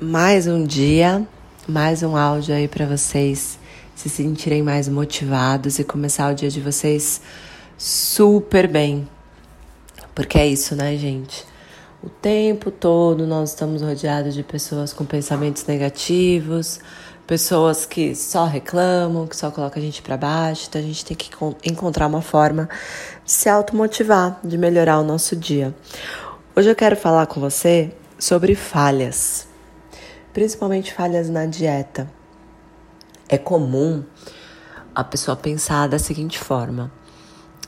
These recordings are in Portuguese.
mais um dia, mais um áudio aí para vocês se sentirem mais motivados e começar o dia de vocês super bem. Porque é isso, né, gente? O tempo todo nós estamos rodeados de pessoas com pensamentos negativos, pessoas que só reclamam, que só colocam a gente para baixo. Então a gente tem que encontrar uma forma de se automotivar, de melhorar o nosso dia. Hoje eu quero falar com você sobre falhas principalmente falhas na dieta. É comum a pessoa pensar da seguinte forma: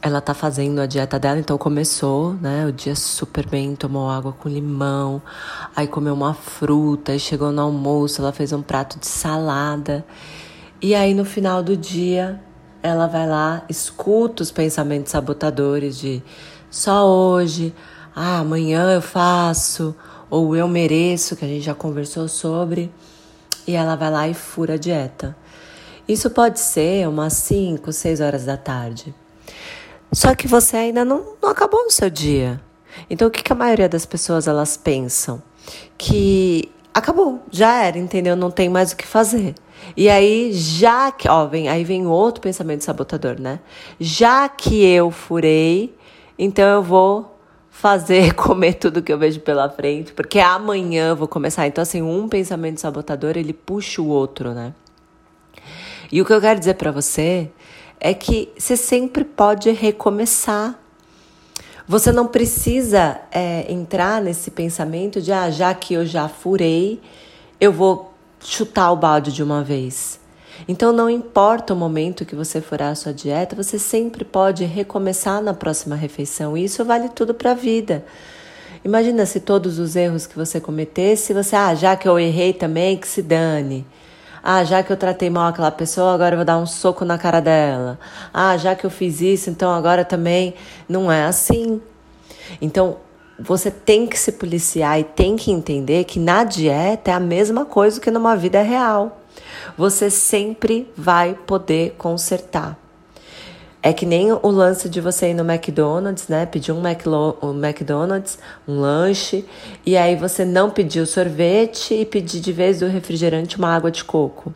ela tá fazendo a dieta dela, então começou, né, o dia super bem, tomou água com limão, aí comeu uma fruta, aí chegou no almoço, ela fez um prato de salada. E aí no final do dia, ela vai lá, escuta os pensamentos sabotadores de só hoje, ah, amanhã eu faço, ou eu mereço, que a gente já conversou sobre, e ela vai lá e fura a dieta. Isso pode ser umas 5, 6 horas da tarde. Só que você ainda não, não acabou o seu dia. Então o que, que a maioria das pessoas elas pensam? Que acabou, já era, entendeu? Não tem mais o que fazer. E aí, já que, ó, vem, aí vem outro pensamento sabotador, né? Já que eu furei, então eu vou fazer comer tudo que eu vejo pela frente, porque amanhã eu vou começar. Então, assim, um pensamento sabotador, ele puxa o outro, né? E o que eu quero dizer para você é que você sempre pode recomeçar. Você não precisa é, entrar nesse pensamento de, ah, já que eu já furei, eu vou chutar o balde de uma vez. Então, não importa o momento que você furar a sua dieta, você sempre pode recomeçar na próxima refeição. E isso vale tudo para a vida. Imagina se todos os erros que você cometesse, você, ah, já que eu errei também, que se dane. Ah, já que eu tratei mal aquela pessoa, agora eu vou dar um soco na cara dela. Ah, já que eu fiz isso, então agora também não é assim. Então, você tem que se policiar e tem que entender que na dieta é a mesma coisa que numa vida real você sempre vai poder consertar. É que nem o lance de você ir no McDonald's, né? Pedir um, um McDonald's, um lanche, e aí você não pediu sorvete e pedir de vez do refrigerante uma água de coco.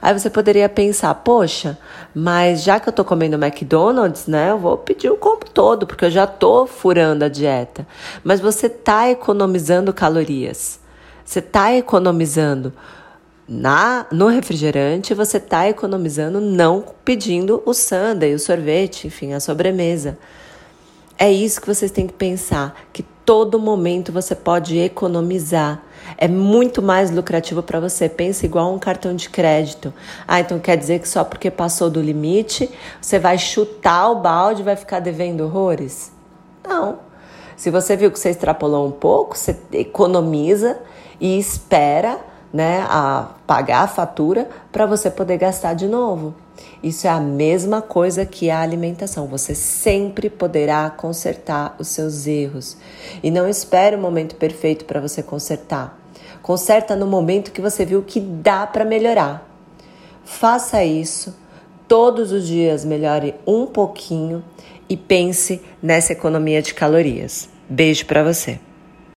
Aí você poderia pensar, poxa, mas já que eu tô comendo McDonald's, né, eu vou pedir o combo todo, porque eu já tô furando a dieta. Mas você tá economizando calorias. Você tá economizando na no refrigerante você está economizando não pedindo o sundae, o sorvete, enfim, a sobremesa. É isso que vocês têm que pensar, que todo momento você pode economizar. É muito mais lucrativo para você. Pensa igual um cartão de crédito. Ah, então quer dizer que só porque passou do limite, você vai chutar o balde e vai ficar devendo horrores? Não. Se você viu que você extrapolou um pouco, você economiza e espera né, a pagar a fatura para você poder gastar de novo. Isso é a mesma coisa que a alimentação. Você sempre poderá consertar os seus erros. E não espere o momento perfeito para você consertar. Conserta no momento que você viu que dá para melhorar. Faça isso todos os dias, melhore um pouquinho e pense nessa economia de calorias. Beijo para você.